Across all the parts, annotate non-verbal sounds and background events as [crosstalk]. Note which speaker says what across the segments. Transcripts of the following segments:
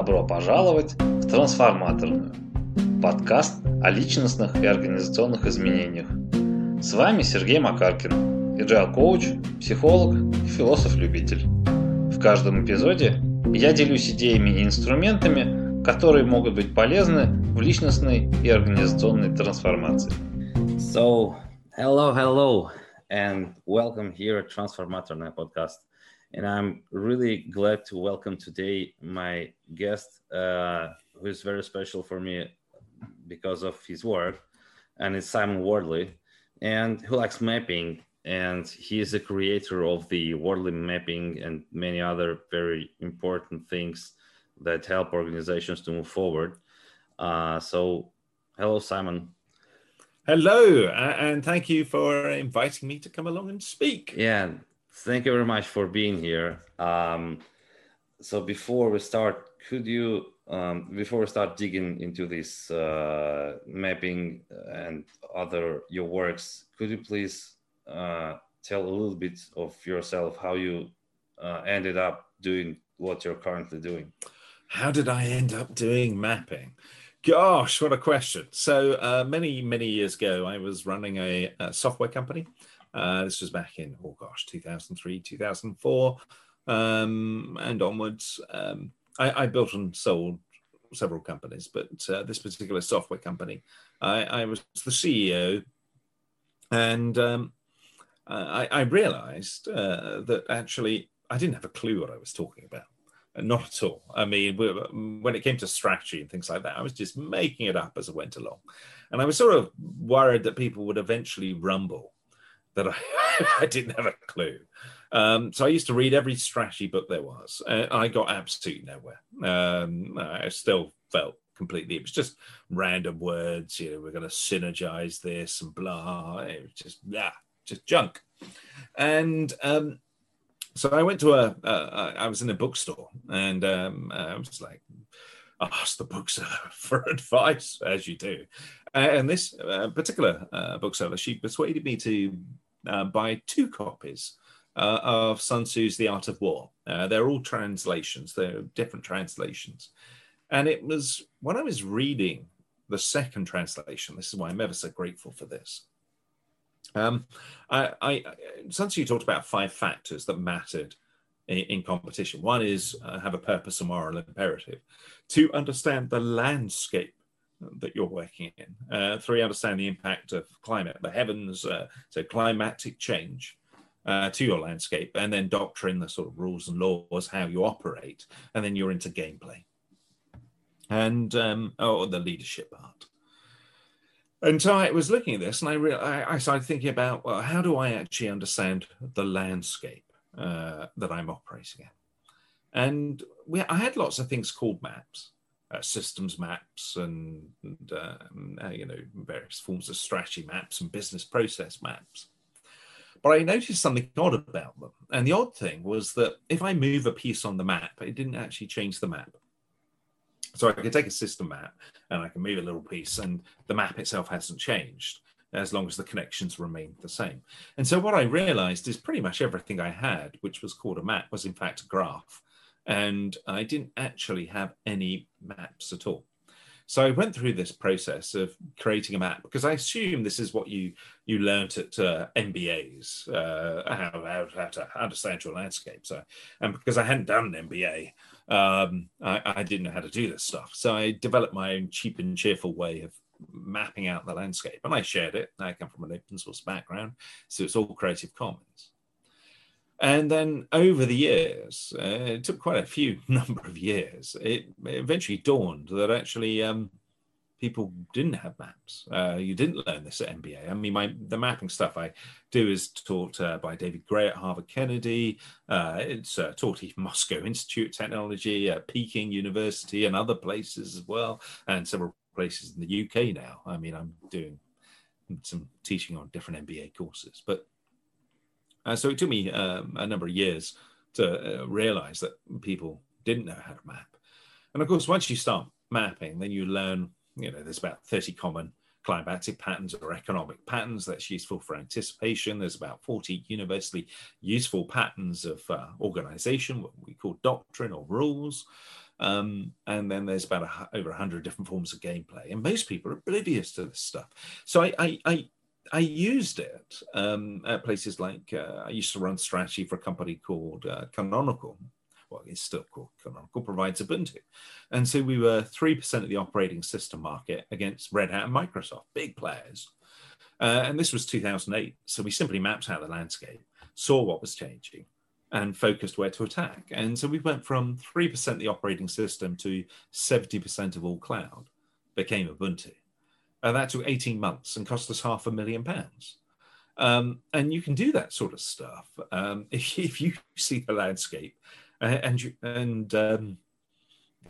Speaker 1: Добро пожаловать в Трансформаторную. Подкаст о личностных и организационных изменениях. С вами Сергей Макаркин, agile коуч, психолог и философ-любитель. В каждом эпизоде я делюсь идеями и инструментами, которые могут быть полезны в личностной и организационной трансформации.
Speaker 2: So, hello, hello, and welcome here at Transformatorная podcast. And I'm really glad to welcome today my guest, uh, who is very special for me because of his work, and it's Simon Wardley, and who likes mapping. And he is the creator of the Wardley mapping and many other very important things that help organizations to move forward. Uh, so, hello, Simon.
Speaker 3: Hello, and thank you for inviting me to come along and speak.
Speaker 2: Yeah, Thank you very much for being here. Um, so before we start, could you, um, before we start digging into this uh, mapping and other your works, could you please uh, tell a little bit of yourself, how you uh, ended up doing what you're currently doing?
Speaker 3: How did I end up doing mapping? Gosh, what a question. So uh, many, many years ago, I was running a, a software company uh, this was back in, oh gosh, 2003, 2004, um, and onwards. Um, I, I, built and sold several companies, but uh, this particular software company, I, I was the CEO, and um, I, I, realized uh, that actually I didn't have a clue what I was talking about. Not at all. I mean, when it came to strategy and things like that, I was just making it up as I went along. And I was sort of worried that people would eventually rumble that I, [laughs] I didn't have a clue. Um, so I used to read every strategy book there was. and I got absolutely nowhere. Um, I still felt completely. It was just random words. You know, we're going to synergize this and blah. It was just yeah, just junk. And um, so I went to a. Uh, I was in a bookstore, and um, I was like, ask the bookseller [laughs] for advice, as you do. And this uh, particular uh, bookseller, she persuaded me to uh, buy two copies uh, of Sun Tzu's The Art of War. Uh, they're all translations, they're different translations. And it was when I was reading the second translation, this is why I'm ever so grateful for this. Um, I, I, Sun Tzu talked about five factors that mattered in, in competition. One is uh, have a purpose, a moral imperative. Two, understand the landscape that you're working in. Uh, three, understand the impact of climate, the heavens, uh, so climatic change uh, to your landscape, and then doctrine, the sort of rules and laws, how you operate, and then you're into gameplay and um, oh, the leadership part. And so I was looking at this, and I, re- I, I started thinking about well, how do I actually understand the landscape uh, that I'm operating in? And we, I had lots of things called maps uh, systems maps and, and uh, you know various forms of strategy maps and business process maps. But I noticed something odd about them, and the odd thing was that if I move a piece on the map, it didn't actually change the map. So I could take a system map and I can move a little piece, and the map itself hasn't changed as long as the connections remain the same. And so what I realized is pretty much everything I had, which was called a map, was in fact a graph and I didn't actually have any maps at all. So I went through this process of creating a map because I assume this is what you you learnt at uh, MBAs, uh, how, how, to understand your landscape. So, and because I hadn't done an MBA, um, I, I didn't know how to do this stuff. So I developed my own cheap and cheerful way of mapping out the landscape, and I shared it. I come from an open source background, so it's all Creative Commons. And then over the years, uh, it took quite a few [laughs] number of years, it eventually dawned that actually um, people didn't have maps. Uh, you didn't learn this at MBA. I mean, my the mapping stuff I do is taught uh, by David Gray at Harvard Kennedy. Uh, it's uh, taught at [laughs] Moscow Institute of Technology, at Peking University, and other places as well, and several places in the UK now. I mean, I'm doing some teaching on different MBA courses, but uh, so it took me um, a number of years to uh, realize that people didn't know how to map. And of course, once you start mapping, then you learn, you know, there's about 30 common climatic patterns or economic patterns that's useful for anticipation. There's about 40 universally useful patterns of uh, organization, what we call doctrine or rules. Um, and then there's about a, over 100 different forms of gameplay. And most people are oblivious to this stuff. So I, I, I, I used it um, at places like uh, I used to run strategy for a company called uh, Canonical. Well, it's still called Canonical, provides Ubuntu. And so we were 3% of the operating system market against Red Hat and Microsoft, big players. Uh, and this was 2008. So we simply mapped out the landscape, saw what was changing, and focused where to attack. And so we went from 3% of the operating system to 70% of all cloud became Ubuntu. And that took 18 months and cost us half a million pounds. Um, and you can do that sort of stuff um, [laughs] if, if, you see the landscape uh, and you, and um,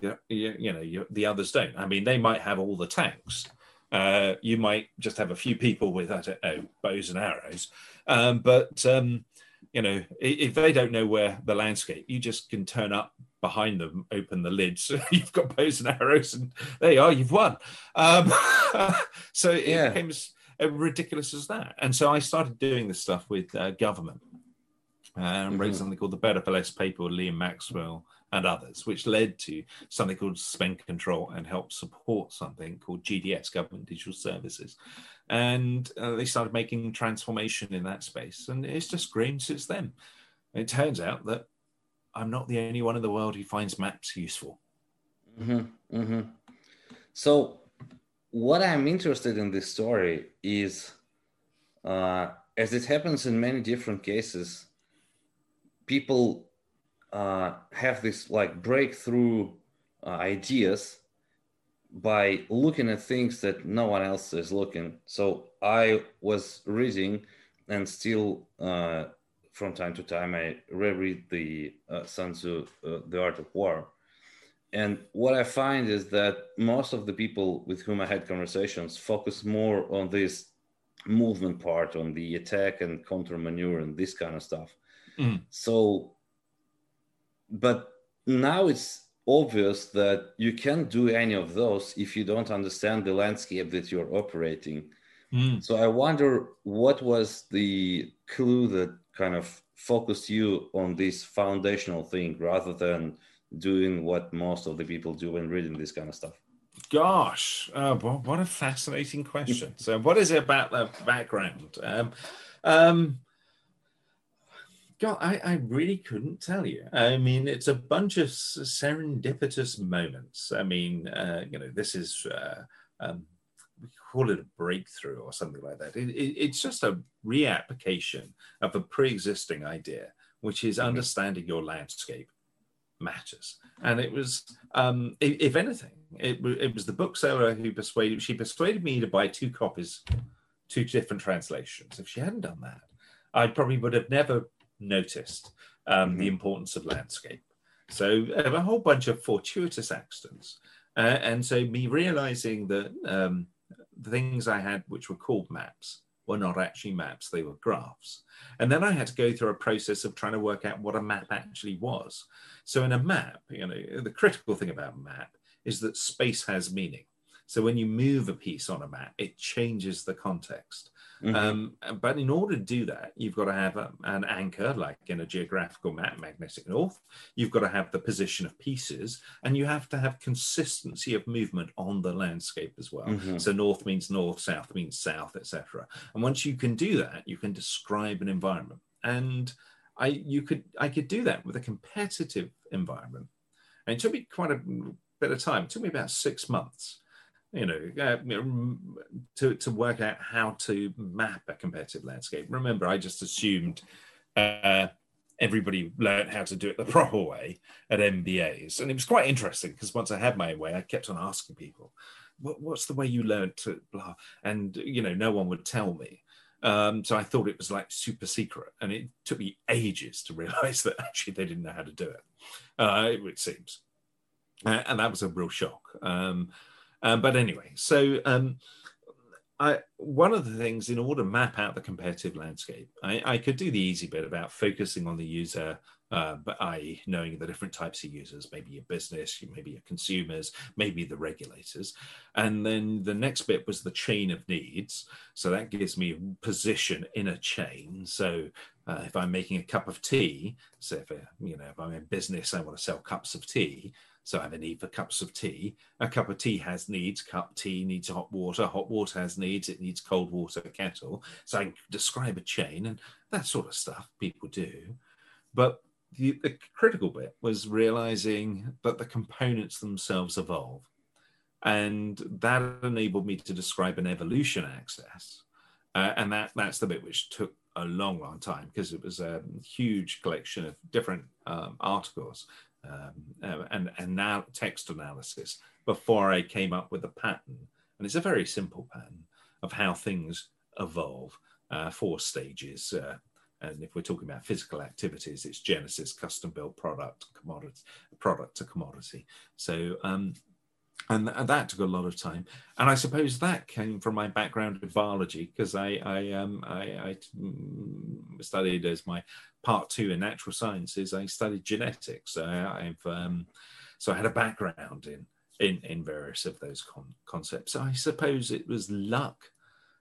Speaker 3: you, you know you, the others don't. I mean, they might have all the tanks. Uh, you might just have a few people with I don't know bows and arrows, um, but um, you know, if they don't know where the landscape, you just can turn up behind them, open the lids. [laughs] you've got bows and arrows, and there you are, you've won. Um, [laughs] so it yeah. became as ridiculous as that. And so I started doing this stuff with uh, government and mm-hmm. something called the Better for Less paper with Liam Maxwell and others, which led to something called spend control and helped support something called GDS, Government Digital Services. And uh, they started making transformation in that space. And it's just grown since then. It turns out that I'm not the only one in the world who finds maps useful.
Speaker 2: Mm-hmm, mm-hmm. So, what I'm interested in this story is, uh, as it happens in many different cases, people uh, have this like breakthrough uh, ideas by looking at things that no one else is looking. So I was reading and still uh, from time to time I reread the uh, Sun Tzu, uh, The Art of War. And what I find is that most of the people with whom I had conversations focus more on this movement part, on the attack and counter maneuver and this kind of stuff. Mm. So but now it's obvious that you can't do any of those if you don't understand the landscape that you're operating. Mm. So I wonder what was the clue that kind of focused you on this foundational thing rather than doing what most of the people do when reading this kind of stuff?
Speaker 3: Gosh, uh, what a fascinating question. [laughs] so, what is it about the background? Um, um, God, I, I really couldn't tell you. I mean, it's a bunch of serendipitous moments. I mean, uh, you know, this is, uh, um, we call it a breakthrough or something like that. It, it, it's just a reapplication of a pre existing idea, which is mm-hmm. understanding your landscape matters. And it was, um, if, anything, it, it was the bookseller who persuaded, she persuaded me to buy two copies, two different translations. If she hadn't done that, I probably would have never noticed um, mm-hmm. the importance of landscape. So a whole bunch of fortuitous accidents. Uh, and so me realizing that um, the things I had, which were called maps, were not actually maps, they were graphs. And then I had to go through a process of trying to work out what a map actually was. So in a map, you know, the critical thing about a map is that space has meaning. So when you move a piece on a map, it changes the context. Mm-hmm. Um, but in order to do that, you've got to have a, an anchor, like in a geographical map, magnetic north. You've got to have the position of pieces, and you have to have consistency of movement on the landscape as well. Mm-hmm. So north means north, south means south, etc. And once you can do that, you can describe an environment. And I, you could, I could do that with a competitive environment. And it took me quite a bit of time. It took me about six months you know, uh, to, to work out how to map a competitive landscape. Remember, I just assumed uh, everybody learned how to do it the [laughs] proper way at MBAs. And it was quite interesting because once I had my way, I kept on asking people, what, what's the way you learned to blah? And, you know, no one would tell me. Um, so I thought it was like super secret. And it took me ages to [laughs] realize that actually they didn't know how to do it, uh, it, it seems. Uh, and that was a real shock. Um, um, but anyway, so um, I, one of the things in order to map out the competitive landscape, I, I, could do the easy bit about focusing on the user uh, knowing the different types of users, maybe your business, maybe your consumers, maybe the regulators. And then the next bit was the chain of needs. So that gives me a position in a chain. So uh, if I'm making a cup of tea, so if, uh, you know, if I'm in business, I want to sell cups of tea. So I have a need for cups of tea. A cup of tea has needs. Cup tea needs hot water. Hot water has needs. It needs cold water kettle. So I describe a chain and that sort of stuff people do. But the, the critical bit was realizing that the components themselves evolve. And that enabled me to describe an evolution axis. Uh, and that, that's the bit which took a long, long time because it was a huge collection of different um, articles um, uh, and, and now text analysis before I came up with a pattern. And it's a very simple pattern of how things evolve, uh, four stages, uh, and if we're talking about physical activities, it's Genesis, custom built product, commodity, product to commodity. So, um, and, that took a lot of time. And I suppose that came from my background in biology because I I, um, I, I mm, studied as my part two in natural sciences. I studied genetics. I, have um, so I had a background in in, in various of those con- concepts. I suppose it was luck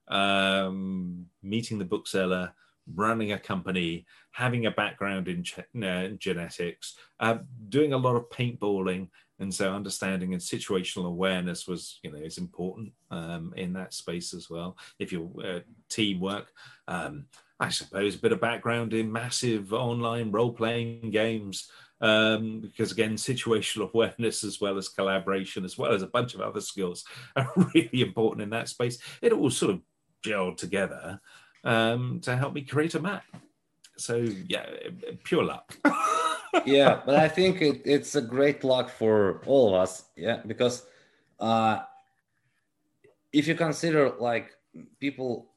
Speaker 3: um, meeting the bookseller running a company, having a background in uh, genetics, uh, doing a lot of paintballing, and so understanding and situational awareness was, you know, is important um, in that space as well. If you uh, teamwork, um, I suppose a bit of background in massive online role-playing games. Um, because again, situational [laughs] awareness as well as collaboration, as well as a bunch of other skills, [laughs] are really important in that space. It all sort of gelled together um, to help me create a map. So yeah, pure luck. [laughs]
Speaker 2: yeah, but I think it, it's a great luck for all of us. Yeah, because uh, if you consider like people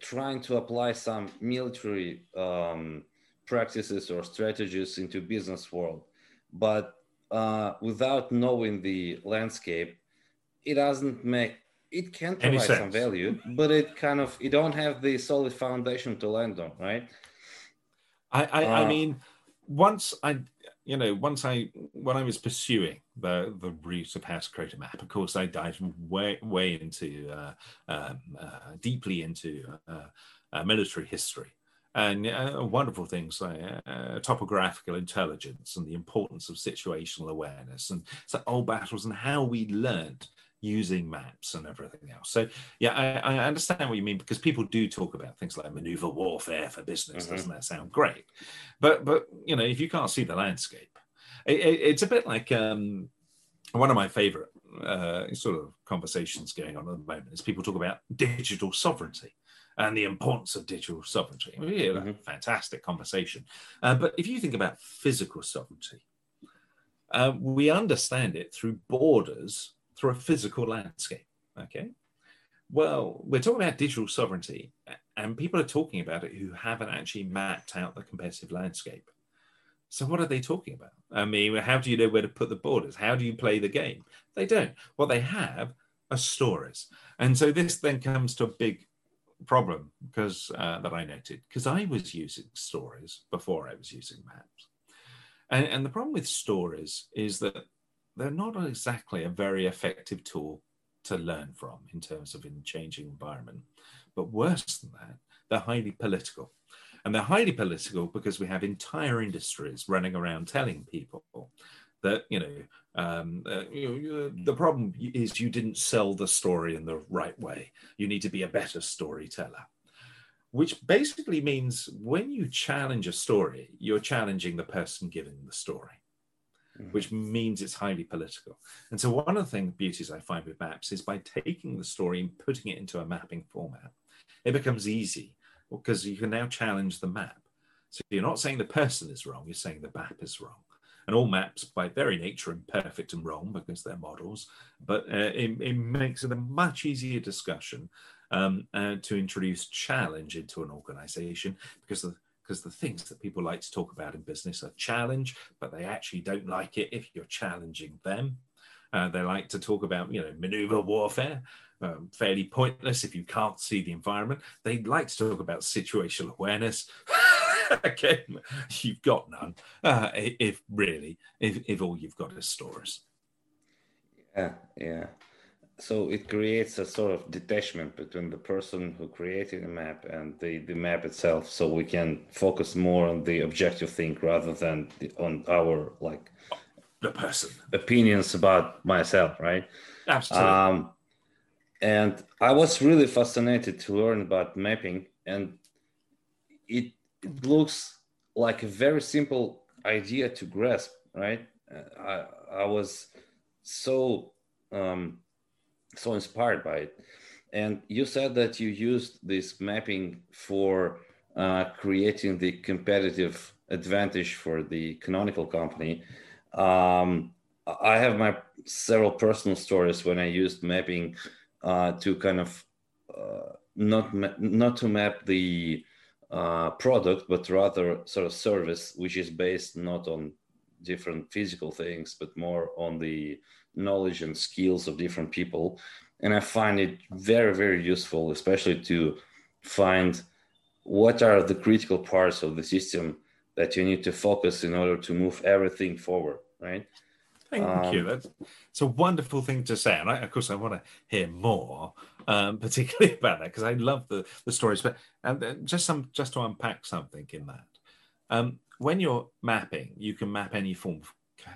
Speaker 2: trying to apply some military um, practices or strategies into business world, but uh, without knowing the landscape, it doesn't make it can provide some value, but it kind of you don't have the solid foundation to land on, right?
Speaker 3: I I, uh, I mean, once I you know once I when I was pursuing the the route of how to create a map, of course I dived way way into uh, um, uh, deeply into uh, uh, military history. And uh, wonderful things like uh, topographical intelligence and the importance of situational awareness and so old battles and how we learned using maps and everything else. So yeah, I, I, understand what you mean because people do talk about things like maneuver warfare for business. Mm-hmm. Doesn't that sound great? But but you know, if you can't see the landscape, it, it, it's a bit like um, one of my favorite uh, sort of conversations going on at the moment is people talk about digital sovereignty and the importance of digital sovereignty. Mm-hmm. fantastic conversation. Uh, but if you think about physical sovereignty, uh, we understand it through borders through a physical landscape. Okay. Well, we're talking about digital sovereignty, and people are talking about it who haven't actually mapped out the competitive landscape. So, what are they talking about? I mean, how do you know where to put the borders? How do you play the game? They don't. What they have are stories. And so, this then comes to a big problem because uh, that I noted because I was using stories before I was using maps. And, and the problem with stories is that they're not exactly a very effective tool to learn from in terms of in changing environment. But worse than that, they're highly political. And they're highly political because we have entire industries running around telling people that, you know, um, uh, you the problem is you didn't sell the story in the right way. You need to be a better storyteller. Which basically means when you challenge a story, you're challenging the person giving the story mm-hmm. which means it's highly political. And so, one of the things, beauties I find with maps is by taking the story and putting it into a mapping format, it becomes easy because you can now challenge the map. So, you're not saying the person is wrong, you're saying the map is wrong. And all maps, by very nature, are imperfect and wrong because they're models, but uh, it, it, makes it a much easier discussion um, uh, to introduce challenge into an organization because the because the things that people like to talk about in business are challenge, but they actually don't like it if you're challenging them. Uh, they like to talk about, you know, maneuver warfare, um, fairly pointless if you can't see the environment. They like to talk about situational awareness. [laughs] okay, you've got none. Uh, if really, if, if all you've got is stories.
Speaker 2: Yeah, yeah. So it creates a sort of detachment between the person who created the map and the, the map itself. So we can focus more on the objective thing rather than the, on our like
Speaker 3: the person
Speaker 2: opinions about myself, right?
Speaker 3: Absolutely. Um,
Speaker 2: and I was really fascinated to learn about mapping, and it, it looks like a very simple idea to grasp, right? Uh, I, I was so um, so inspired by it. And you said that you used this mapping for uh, creating the competitive advantage for the canonical company. Um, I have my several personal stories when I used mapping uh, to kind of uh, not ma- not to map the uh, product, but rather sort of service, which is based not on different physical things, but more on the knowledge and skills of different people. And I find it very, very useful, especially to find what are the critical parts of the system that you need to focus in order to move everything forward, right?
Speaker 3: Thank um, you. That's it's a wonderful thing to say, and I, of course I want to hear more, um, [laughs] particularly about that because I love the the stories. But and just some just to unpack something in that, um, when you're mapping, you can map any form of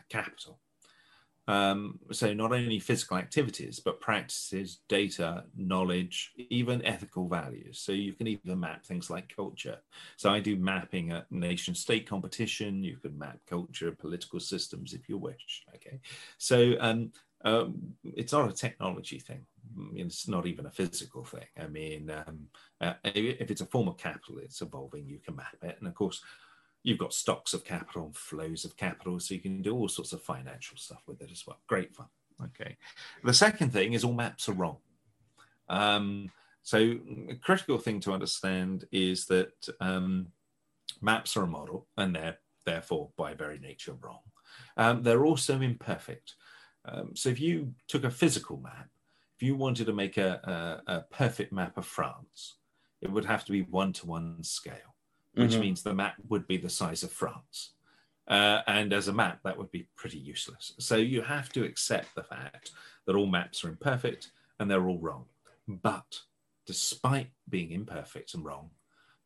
Speaker 3: capital. Um, so not only physical activities, but practices, data, knowledge, even ethical values. So you can even map things like culture. So I do mapping at nation state competition. You can map culture, political systems if you wish. Okay. So um, um, it's not a technology thing. It's not even a physical thing. I mean, um, uh, if it's a form of capital, it's evolving, you can map it. And of course, you've got stocks of capital and flows of capital, so you can do all sorts of financial stuff with it as well. Great fun. Okay. The second thing is all maps are wrong. Um, so a critical thing to understand is that um, maps are a model, and they're therefore by very nature wrong. Um, they're also imperfect. Um, so if you took a physical map, if you wanted to make a, a, a perfect map of France, it would have to be one-to-one scale which mm-hmm. means the map would be the size of France. Uh, and as a map, that would be pretty useless. So you have to accept the fact that all maps are imperfect and they're all wrong. But despite being imperfect and wrong,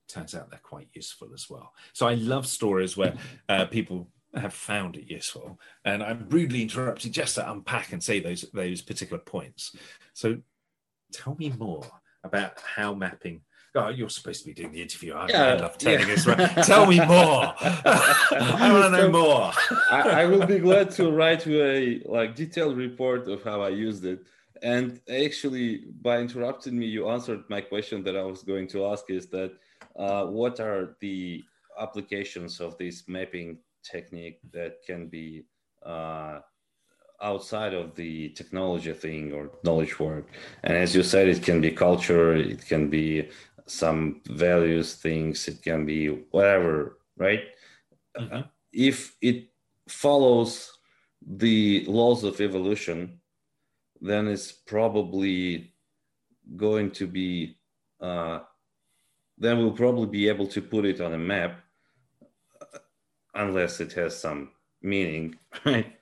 Speaker 3: turns out they're quite useful as well. So I love stories where [laughs] uh, people have found it useful, and I'm rudely interrupted just to unpack and say those those particular points. So tell me more about how mapping Oh, you're supposed to be doing the interview. I, yeah, I love telling yeah. us. [laughs] Tell me more. I want to know more.
Speaker 2: I, I, will be glad to write you a like detailed report of how I used it. And actually, by interrupting me, you answered my question that I was going to ask. Is that uh, what are the applications of this mapping technique that can be uh, outside of the technology thing or knowledge work and as you said it can be culture it can be some values things it can be whatever right? Mm-hmm. uh, if it follows the laws of evolution then it's probably going to be uh, then we'll probably be able to put it on a map uh, unless it has some meaning [laughs] right?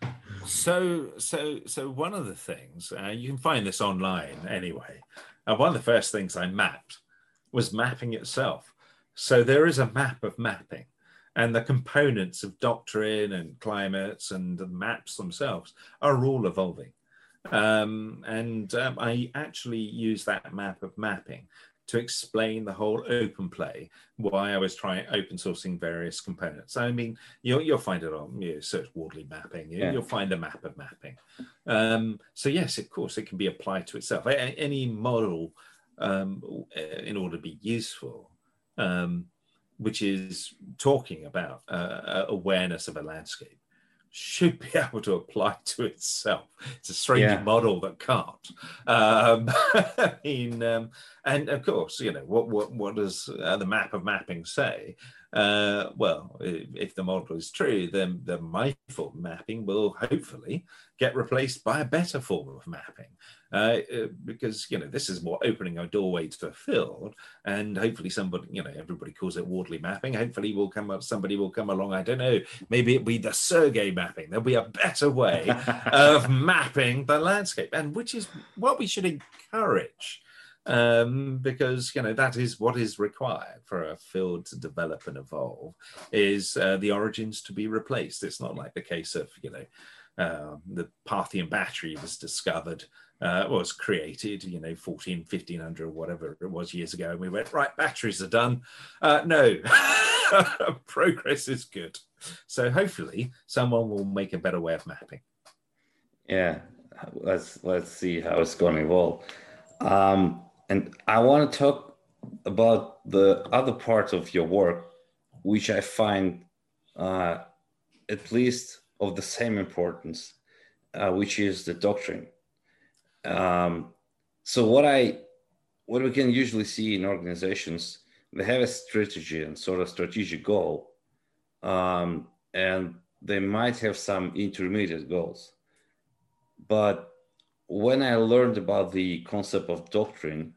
Speaker 3: So so so one of the things uh, you can find this online anyway. Uh, one of the first things i mapped was mapping itself. So there is a map of mapping, and the components of doctrine and climates and the maps themselves are all evolving. Um, and um, I actually use that map of mapping to explain the whole open play, why I was trying open sourcing various components. I mean, you'll, you'll find it on you search Wardley mapping, you, will find a map of mapping. Um, so yes, of course, it can be applied to itself. Any model um, in order to be useful, um, which is talking about uh, awareness of a landscape, should be [laughs] able to apply to itself. It's a strange yeah. model that can't. Um, [laughs] I mean, um, And of course, you know, what, what, what does uh, the map of mapping say? Uh, well, if the model is true, then the my form mapping will hopefully get replaced by a better form of mapping. Uh, uh, because, you know, this is more opening a doorway to a field. And hopefully somebody, you know, everybody calls it Wardley mapping. Hopefully will come up, somebody will come along. I don't know, maybe it'll be the Sergey mapping. There'll be a better way [laughs] of mapping the landscape. And which is what we should encourage um, because you know that is what is required for a field to develop and evolve is uh, the origins to be replaced. It's not like the case of you know uh, the Parthian battery was discovered uh, was created, you know, 14, 1500 or whatever it was years ago. And we went, right, batteries are done. Uh, no, [laughs] progress is good. So hopefully someone will make a better way of mapping.
Speaker 2: Yeah, let's let's see how it's going to evolve. Um, and I want to talk about the other part of your work, which I find uh, at least of the same importance, uh, which is the doctrine. Um, so what I what we can usually see in organizations, they have a strategy and sort of strategic goal, um, and they might have some intermediate goals. But when I learned about the concept of doctrine,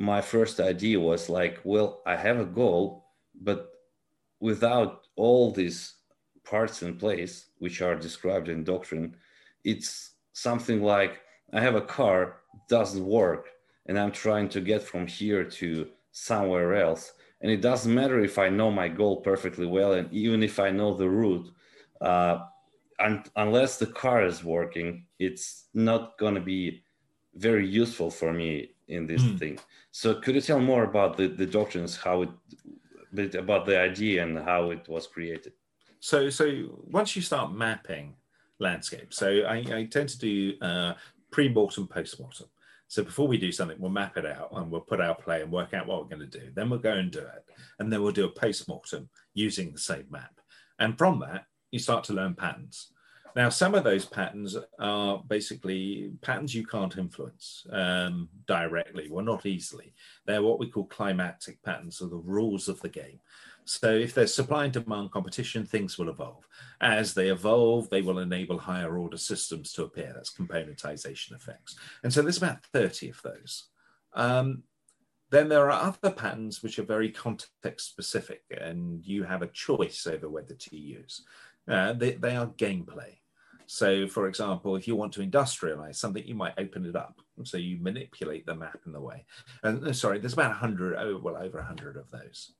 Speaker 2: my first idea was like, well, I have a goal, but without all these parts in place, which are described in doctrine, it's something like I have a car, doesn't work, and I'm trying to get from here to somewhere else. And it doesn't matter if I know my goal perfectly well, and even if I know the route, uh, un- unless the car is working, it's not going to be very useful for me in this mm. thing. So could you tell more about the, the doctrines, how it, about the idea and how it was created?
Speaker 3: So, so once you start mapping landscape, so I, I tend to do uh, pre-mortem, post-mortem. So before we do something, we'll map it out and we'll put our play and work out what we're going to do. Then we'll go and do it. And then we'll do a post-mortem using the same map. And from that, you start to learn patterns. Now, some of those patterns are basically patterns you can't influence um, directly, well, not easily. They're what we call climatic patterns, or the rules of the game. So, if there's supply and demand competition, things will evolve. As they evolve, they will enable higher order systems to appear. That's componentization effects. And so, there's about 30 of those. Um, then there are other patterns which are very context specific, and you have a choice over whether to use. Uh, they, they are gameplay. So, for example, if you want to industrialize something, you might open it up. So you manipulate the map in the way. And uh, sorry, there's about 100, oh, well, over 100 of those.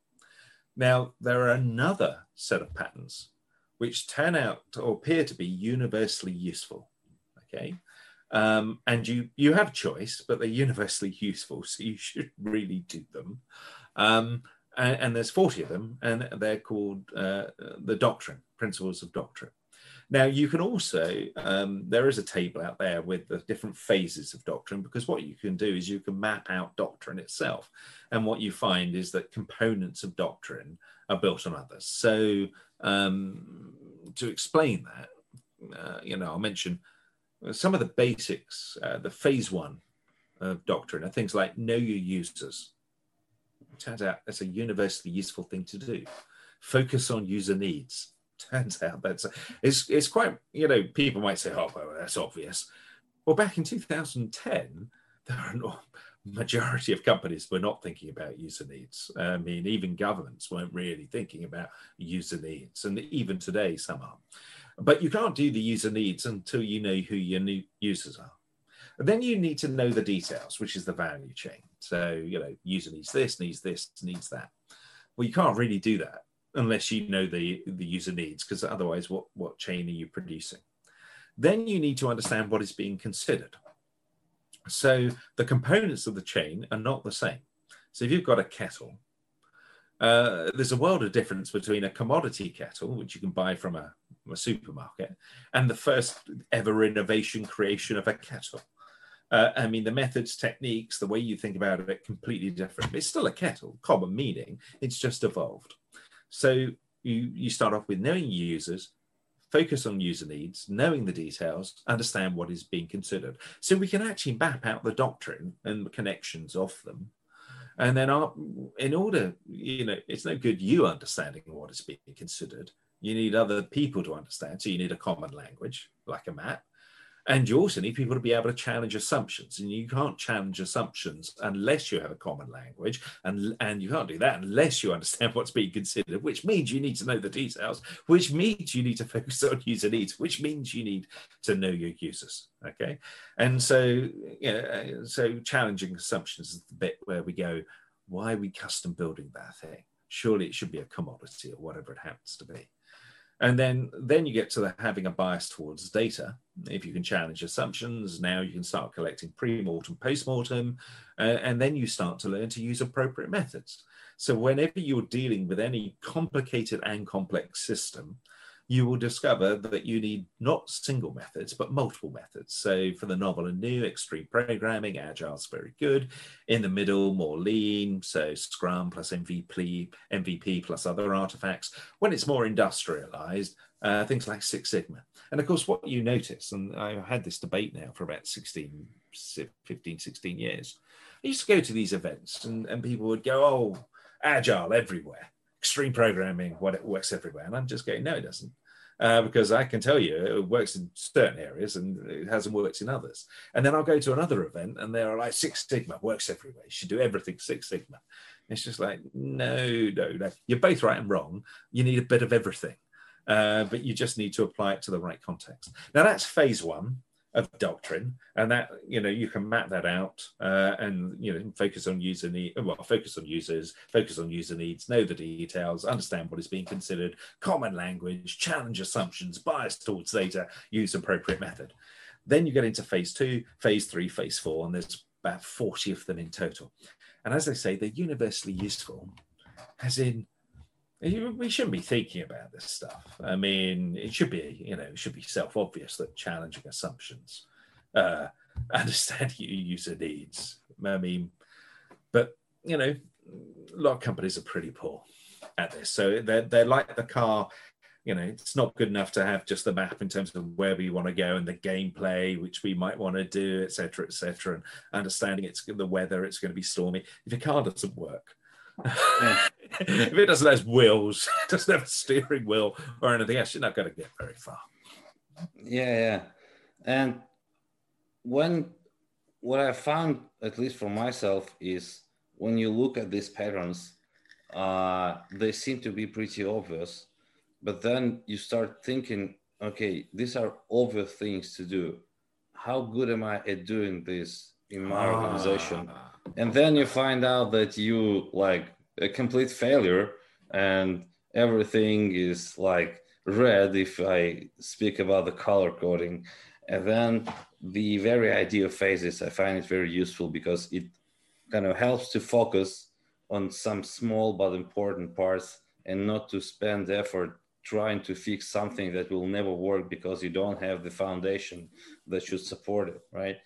Speaker 3: Now, there are another set of patterns which turn out or appear to be universally useful. Okay. Um, and you you have choice, but they're universally [laughs] useful, so you should really do them. Um, and, and, there's 40 of them, and they're called uh, the doctrine, principles of doctrine. Now, you can also, um, there is a table out there with the different phases of doctrine, because what you can do is you can map out doctrine itself. And what you find is that components of doctrine are built on others. So, um, to explain that, uh, you know, I'll mention some of the basics. Uh, the phase one of doctrine are things like know your users. Turns out that's a universally useful thing to do. Focus on user needs turns out that's it's it's quite you know people might say oh well, that's obvious. Well back in 2010 there are no majority of companies were not thinking about user needs. I mean even governments weren't really thinking about user needs and even today some are. But you can't do the user needs until you know who your new users are. And then you need to know the details which is the value chain. So you know user needs this needs this needs that. Well you can't really do that unless you know the, the user needs, because otherwise, what, what chain are you producing? Then you need to understand what is being considered. So the components of the chain are not the same. So if you've got a kettle, uh, there's a world of difference between a commodity kettle, which you can buy from a, a supermarket, and the first ever innovation creation of a kettle. Uh, I mean, the methods, techniques, the way you think about it, completely different. It's still a kettle, common meaning. It's just evolved. So you, you start off with knowing users, focus on user needs, knowing the details, understand what is being considered. So we can actually map out the doctrine and the connections of them And then, our, in order, you know, it's no good you understanding what is being considered. You need other people to understand. So you need a common language, like a map. And you also need people to be able to challenge assumptions. And you can't challenge assumptions unless you have a common language. And, and you can't do that unless you understand [laughs] what's being considered, which means you need to know the details, which means you need to [laughs] focus on user needs, which means you need to know your users. Okay. And so, yeah, uh, so challenging assumptions is the bit where we go, why are we custom building that thing? Surely it should be a commodity or whatever it happens to be. And then, then you get to the, having a bias towards data. If you can challenge assumptions, now you can start collecting pre-mortem, post-mortem, uh, and then you start to learn to use appropriate methods. So whenever you're dealing with any complicated and complex system, you will discover that you need not single methods, but multiple methods. So for the novel and new, extreme programming, agile is very good. In the middle, more lean, so Scrum plus MVP, MVP plus other artifacts. When it's more industrialized, uh, things like Six Sigma. And of course, what you notice, and I've had this debate now for about 16, 15, 16 years. I used to go to these events and, and people would go, oh, agile everywhere extreme programming, what it works everywhere. And I'm just going, no, it doesn't uh, because I can tell you it works in certain areas and it hasn't worked in others. And then I'll go to another event and they're like Six Sigma works everywhere. You should do everything Six Sigma. It's just like no, no, no. You're both right and wrong. You need a bit of everything, uh, but you just need to apply it to the right context. Now that's phase one of doctrine and that you know you can map that out uh, and you know focus on user need well focus on users focus on user needs know the details understand what is being considered common language challenge assumptions bias towards data use appropriate method. Then you get into phase two phase three phase four and there's about 40 of them in total. And as i say they're universally useful as in we shouldn't be thinking about this stuff. I mean, it should be, you know, it should be self-obvious that challenging assumptions, uh, [laughs] understand your user needs. I mean, but you know, a lot of companies are pretty poor at this. So they're they're like the car. You know, it's not good enough to have just the map in terms of where we want to go and the gameplay, which we might want to do, etc., etc., and understanding it's the weather, it's going to be stormy. If your car doesn't work, if it doesn't have wheels, [laughs] doesn't have a steering wheel or anything else, you're not going to get very far.
Speaker 2: Yeah, yeah. And when what I found, at least for myself, is when you look at these patterns, uh, they seem to be pretty obvious. But then you start thinking, okay, these are obvious things to do. How good am I at doing this in my ah. organization? And then you find out that you like a complete failure and everything is like red if i speak about the color coding. And then the very idea of phases i find it very useful because it kind of helps to focus on some small but important parts and not to spend effort trying to fix something that will never work because you don't have the foundation that should support it right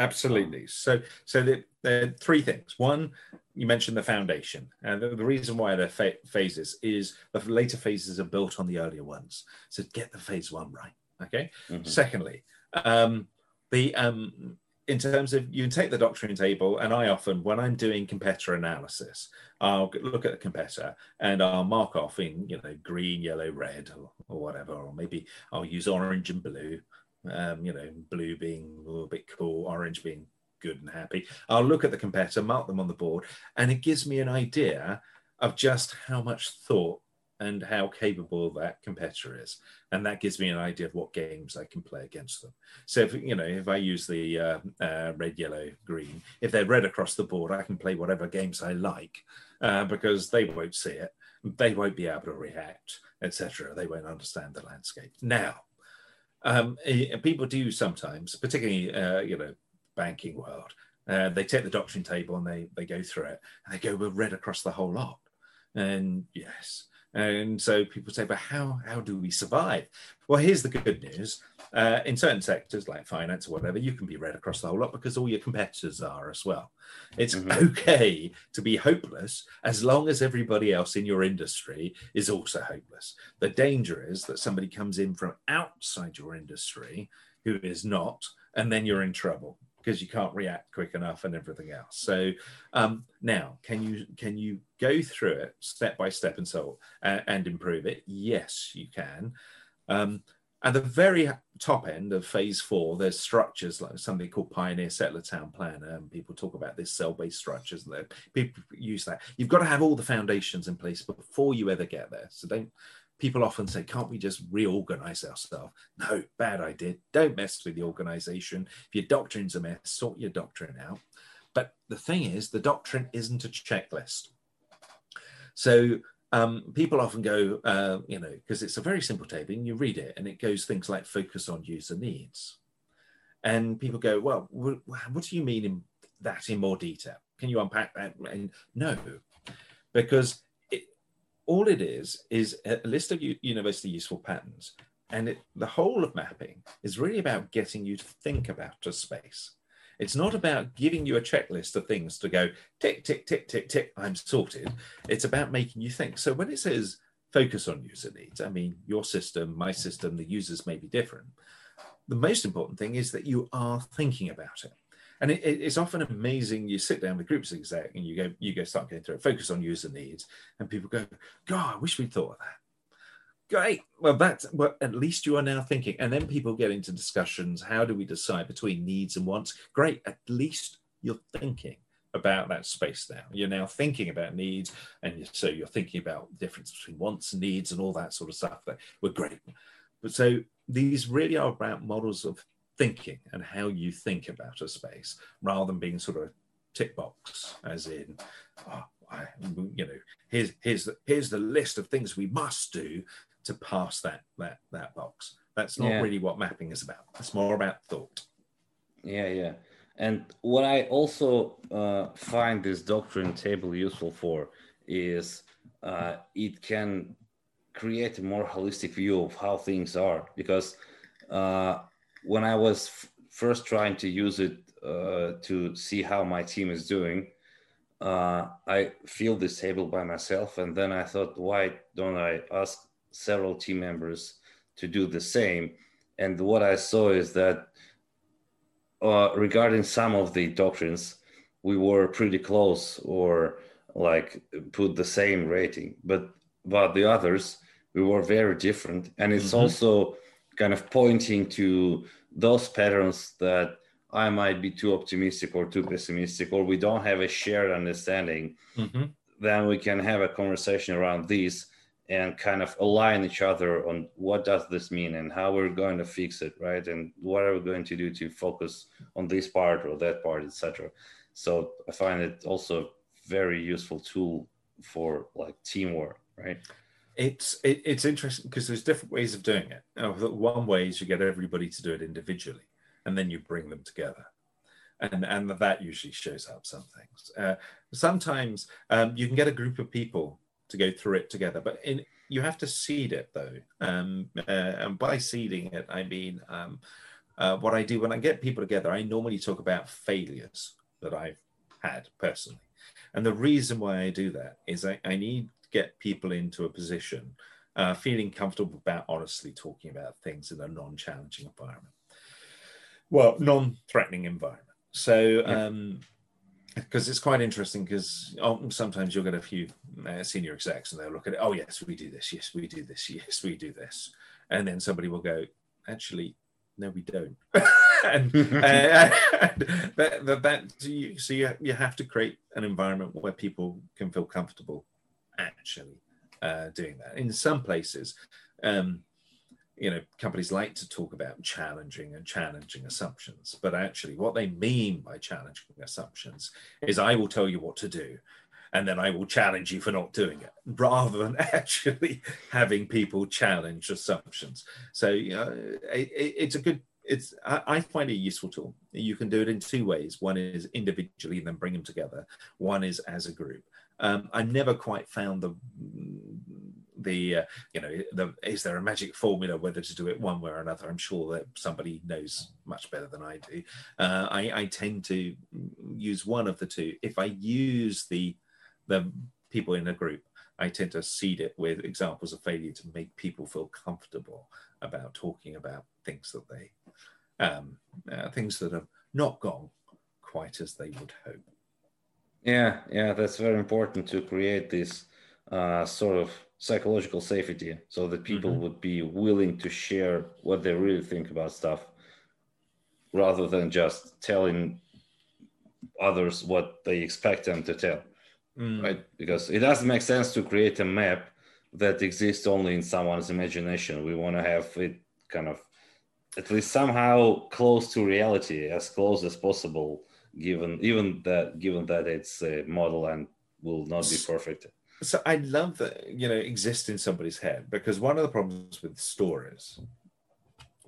Speaker 3: Absolutely. So, so the, the three things. One, you mentioned the foundation, and the, the reason why they're fa- phases is the later phases are built on the earlier ones. So get the phase one right. Okay. Mm-hmm. Secondly, um, the um, in terms of you take the doctrine table, and I often, when I'm doing competitor analysis, I'll look at the competitor and I'll mark off in you know green, yellow, red, or, or whatever, or maybe I'll use orange and blue um, you know, blue being a little bit cool, orange being good and happy. I'll look at the competitor, mark them on the board, and it gives me an idea of just how much thought and how capable that competitor is. And that gives me an idea of what games I can play against them. So, if, you know, if I use the uh, uh, red, yellow, green, if they're red across the board, I can play whatever games I like uh, because they won't see it. They won't be able to react, etc. They won't understand the landscape. Now, um, eh, people do sometimes, particularly uh, you know banking world, uh, they take the doctrine table and they they go through it and they go well red across the whole lot. And yes, and so people say, but how how do we survive? Well, here's the good news: uh, in certain sectors like finance or whatever, you can be red across the whole lot because all your competitors are as well. It's mm-hmm. [laughs] okay to be hopeless as long as everybody else in your industry is also hopeless. The danger is that somebody comes in from outside your industry who is not, and then you're in trouble. because you can't react quick enough and everything else. So um, now, can you can you go through it step by step and so uh, and improve it? Yes, you can. Um, at the very top end of phase four, there's structures like something called Pioneer Settler Town Planner, and people talk about this cell-based structures. And people use that. You've got to have all the foundations in place before you ever get there. So don't. People often say, "Can't we just reorganize ourselves?" No, bad idea. Don't mess with the organization. If your doctrine's a mess, sort your doctrine out. But the thing is, the doctrine isn't a checklist. So um, people often go, uh, you know, because it's a very simple table, and you read it, and it goes things like focus on user needs. And people go, well, what, what do you mean in that in more detail? Can you unpack that? And no, because it, all it is is a list of university useful patterns. And it, the whole of mapping is really about getting you to think about a space. It's not about giving you a checklist of things to go tick, tick, tick, tick, tick, I'm sorted. It's about making you think. So when it says focus on user needs, I mean, your system, my system, the users may be different. The most important thing is that you are thinking about it. And it, it's often amazing. You sit down with groups exec and you go, you go start going through it, focus on user needs, and people go, God, I wish we'd thought of that. Great. Well, that's well, at least you are now thinking. And then people get into discussions. How do we decide between needs and wants? Great. At least you're thinking about that space now. You're now thinking about needs, and so you're thinking about the difference between wants and needs and all that sort of stuff. That we're great. But so these really are about models of thinking and how you think about a space, rather than being sort of a tick box, as in, oh, I, you know, here's here's the, here's the list of things we must do, to pass that that that box. That's not yeah. really what mapping is about. It's more about thought.
Speaker 2: Yeah, yeah. And what I also uh, find this doctrine table useful for is uh, it can create a more holistic view of how things are. Because uh, when I was f- first trying to use it uh, to see how my team is doing, uh, I filled this table by myself, and then I thought, why don't I ask several team members to do the same. And what I saw is that uh, regarding some of the doctrines, we were pretty close or like put the same rating, but about the others, we were very different. And it's mm-hmm. also kind of pointing to those patterns that I might be too optimistic or too pessimistic, or we don't have a shared understanding. Mm-hmm. Then we can have a conversation around these and kind of align each other on what does this mean and how we're going to fix it right? And what are we going to do to focus on this part or that part etc so i find it also very useful tool for like teamwork right?
Speaker 3: It's it, it's interesting because there's different ways of doing it. One way is you get everybody to do it individually and then you bring them together. And and that usually shows up some things. Uh, sometimes um, you can get a group of people to go through it together. But in, you have to seed it though, um, uh, and by seeding it, I mean um, uh, what I do when I get people together. I normally talk about failures that I've had personally, and the reason why I do that is I, I need to get people into a position uh, feeling comfortable about honestly talking about things in a non-challenging environment. Well, non-threatening environment. So. Um, because it's quite interesting because sometimes you'll get a few uh, senior execs and they'll look at it oh yes we do this yes we do this yes we do this. And then somebody will go actually no we don't. [laughs] And, [laughs] uh, that, that, that so, you, so you, you have to create an environment where people can feel comfortable actually uh, doing that. In some places um, you know companies like to talk about challenging and challenging assumptions but actually what they mean by challenging assumptions is i will tell you what to do and then i will challenge you for not doing it [laughs] rather than [laughs] actually having people challenge assumptions. So you know it, it's a good it's I, find it a useful tool. You can do it in two ways. One is individually and then bring them together. One is as a group. Um, i never quite found the the uh, you know the, is there a magic formula whether to do it one way or another? I'm sure that somebody knows much better than i do. Uh, I, I tend to use one of the two. If i use the the people in a group i tend to seed it with examples of failure to make people feel comfortable about talking about things that they um, uh, things that have not gone quite as they would hope.
Speaker 2: Yeah, yeah, that's very important to create this uh, sort of psychological safety so that people mm-hmm. would be willing to share what they really think about stuff rather than just telling others what they expect them to tell mm. right because it doesn't make sense to create a map that exists only in someone's imagination we want to have it kind of at least somehow close to reality as close as possible given even that given that it's a model and will not be perfect
Speaker 3: so i love that you know exist in somebody's head because one of the problems with stories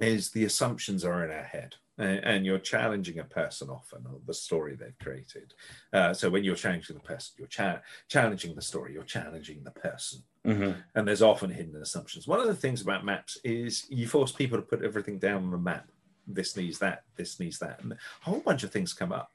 Speaker 3: is the assumptions are in our head and you're challenging a person often or the story they've created. Uh, so when you're challenging the person, you're cha- challenging the story, you're challenging the person. Mm-hmm. And there's often hidden assumptions. One of the things about maps is you force people to put everything down on a map. This needs that, this needs that. And a whole bunch of things come up.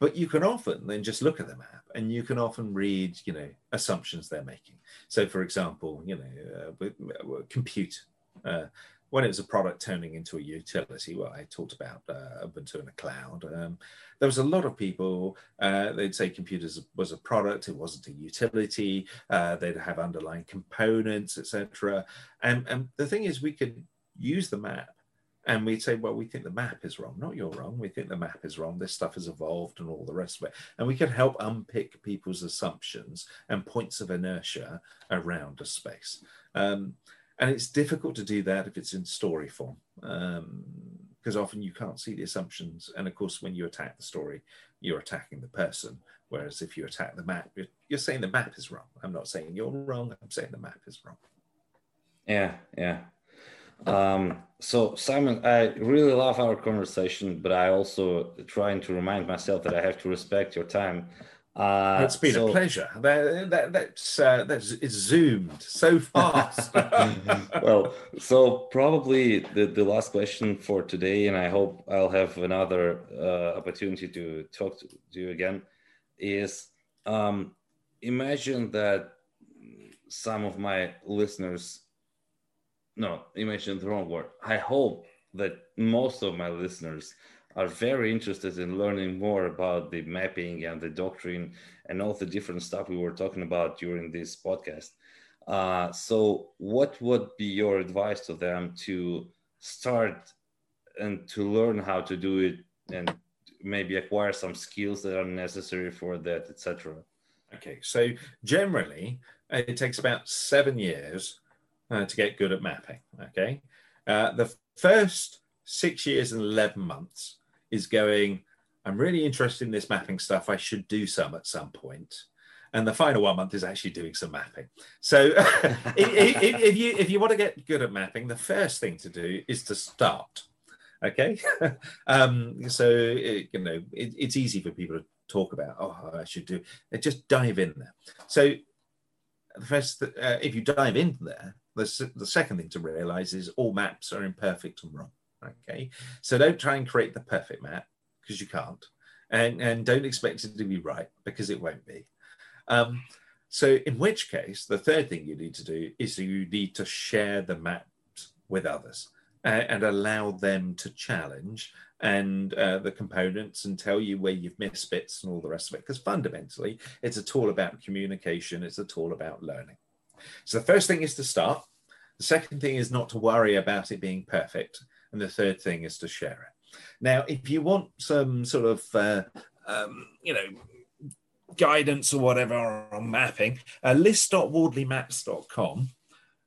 Speaker 3: But you can often then just look at the map and you can often read, you know, assumptions they're making. So, for example, you know, uh, compute. Uh, when it was a product turning into a utility, well, I talked about uh, Ubuntu in the cloud. Um, there was a lot of people, uh, they'd say computers was a product, it wasn't a utility, uh, they'd have underlying components, etc. And, and the thing is, we could use the map and we'd say, well, we think the map is wrong. Not you're wrong. We think the map is wrong. This stuff has evolved and all the rest of it. And we can help unpick people's assumptions and points of inertia around a space. Um, and it's difficult to do that if it's in story form because um, often you can't see the assumptions and of course when you attack the story you're attacking the person whereas if you attack the map you're, you're saying the map is wrong i'm not saying you're wrong i'm saying the map is wrong
Speaker 2: yeah yeah um, so simon i really love our conversation but i also trying to remind myself that i have to respect your time
Speaker 3: uh, it's been so, a pleasure. That, that, that's uh, that's it's zoomed so fast. [laughs] [laughs]
Speaker 2: well, so probably the, the last question for today, and I hope I'll have another uh, opportunity to talk to, to you again, is um, imagine that some of my listeners, no, imagine the wrong word. I hope that most of my listeners are very interested in learning more about the mapping and the doctrine and all the different stuff we were talking about during this podcast. Uh, so, what would be your advice to them to start and to learn how to do it and maybe acquire some skills that are necessary for that, etc.?
Speaker 3: Okay, so generally, it takes about seven years uh, to get good at mapping. Okay, uh, the first six years and 11 months is going, I'm really interested in this mapping stuff. I should do some at some point. And the final one month is actually doing some mapping. So [laughs] if, if, you if you want to get good at mapping, the first thing to do is to start. Okay, [laughs] um, so it, you know it, it's easy for people to talk about. Oh, I should do. Just dive in there. So the first, uh, if you dive in there, the, the second thing to realize is all maps are imperfect and wrong. Okay, so don't try and create the perfect map because you can't, and and don't expect it to be right because it won't be. Um, so in which case, the third thing you need to do is you need to share the maps with others uh, and allow them to challenge and uh, the components and tell you where you've missed bits and all the rest of it. Because fundamentally, it's a tool about communication. It's a tool about learning. So the first thing is to start. The second thing is not to worry about it being perfect. And the third thing is to share it. Now, if you want some sort of, uh, um, you know, guidance or whatever on mapping, uh, list.wardleymaps.com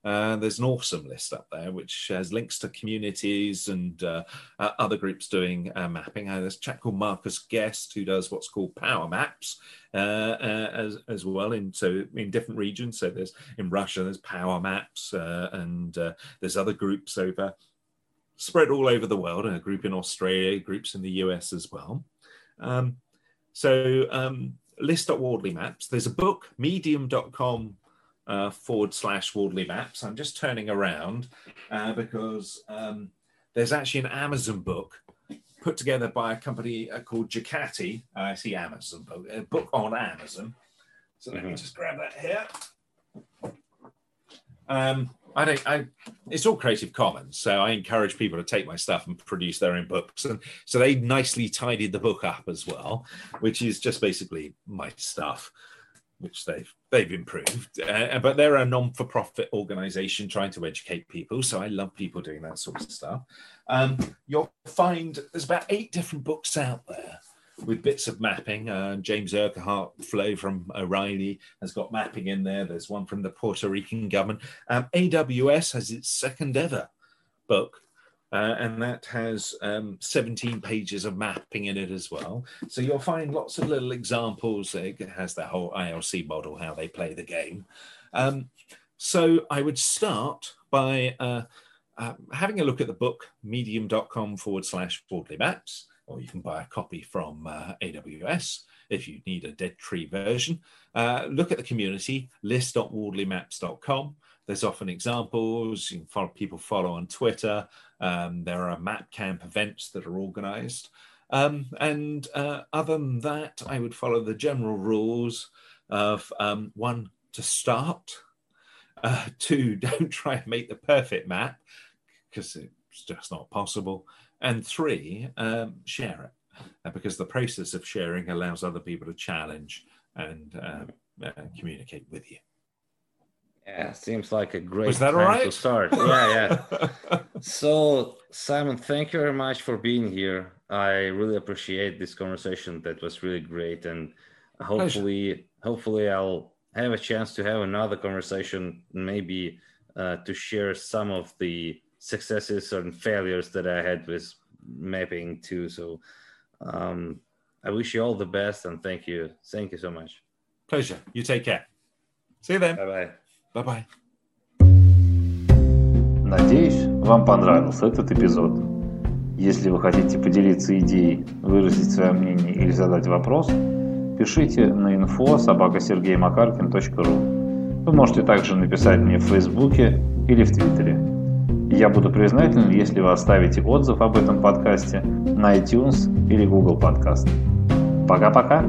Speaker 3: uh, there's an awesome list up there which has links to communities and uh, uh, other groups doing uh, mapping. Uh, there's a chap called Marcus Guest who does what's called power maps uh, as, as well in so in different regions. So there's in Russia there's power maps and there's other groups over spread all over the world. A group in Australia, groups in the US as well. Um, so um, list.wardley maps. There's a book, medium.com uh, forward slash Wardley Maps. I'm just turning around uh, because um, there's actually an Amazon book put together by a company uh, called Jacati. I see Amazon book, a book on Amazon. So let me mm-hmm. just grab that here. Um, I don't. I. It's all Creative Commons, so I encourage people to take my stuff and produce their own books, and so they nicely tidied the book up as well, which is just basically my stuff, which they've they've improved. Uh, but they're a non-for-profit organization trying to educate people, so I love people doing that sort of stuff. Um, you'll find there's about eight different books out there with bits of mapping. Uh, James Urquhart Flow from O'Reilly has got mapping in there. There's one from the Puerto Rican government. Um, AWS has its second ever book, uh, and that has um, 17 pages of mapping in it as well. So you'll find lots of little examples. It has the whole ILC model, how they play the game. Um, so I would start by uh, uh, having a look at the book, medium.com forward slash Wardley Maps or you can buy a copy from uh, AWS if you need a dead tree version. Uh, look at the community, list.wardleymaps.com. There's often examples. You can follow people follow on Twitter. Um, there are map camp events that are organized. Um, and uh, other than that, I would follow the general rules of um, one, to start, uh, [laughs] two, don't try and make the perfect map because it's just not possible and three, um, share it uh, because the process of sharing allows other people to challenge and uh, uh, communicate with you.
Speaker 2: Yeah, seems like a great
Speaker 3: Was that
Speaker 2: time
Speaker 3: right?
Speaker 2: to start. Yeah, yeah. [laughs] so, Simon, thank you very much for being here. I really appreciate this conversation. That was really great, and hopefully, Pleasure. hopefully, I'll have a chance to have another conversation, maybe uh, to share some of the successes and failures that I had with mapping too. So um, I wish you all the best and thank you. Thank you so much.
Speaker 3: Pleasure. You take care. See you then.
Speaker 2: Bye bye.
Speaker 3: Bye bye.
Speaker 1: Надеюсь, вам понравился этот эпизод. Если вы хотите поделиться идеей, выразить свое мнение или задать вопрос, пишите на info собакасергеймакаркин.ру. Вы можете также написать мне в Фейсбуке или в Твиттере. Я буду признателен, если вы оставите отзыв об этом подкасте на iTunes или Google Podcast. Пока-пока!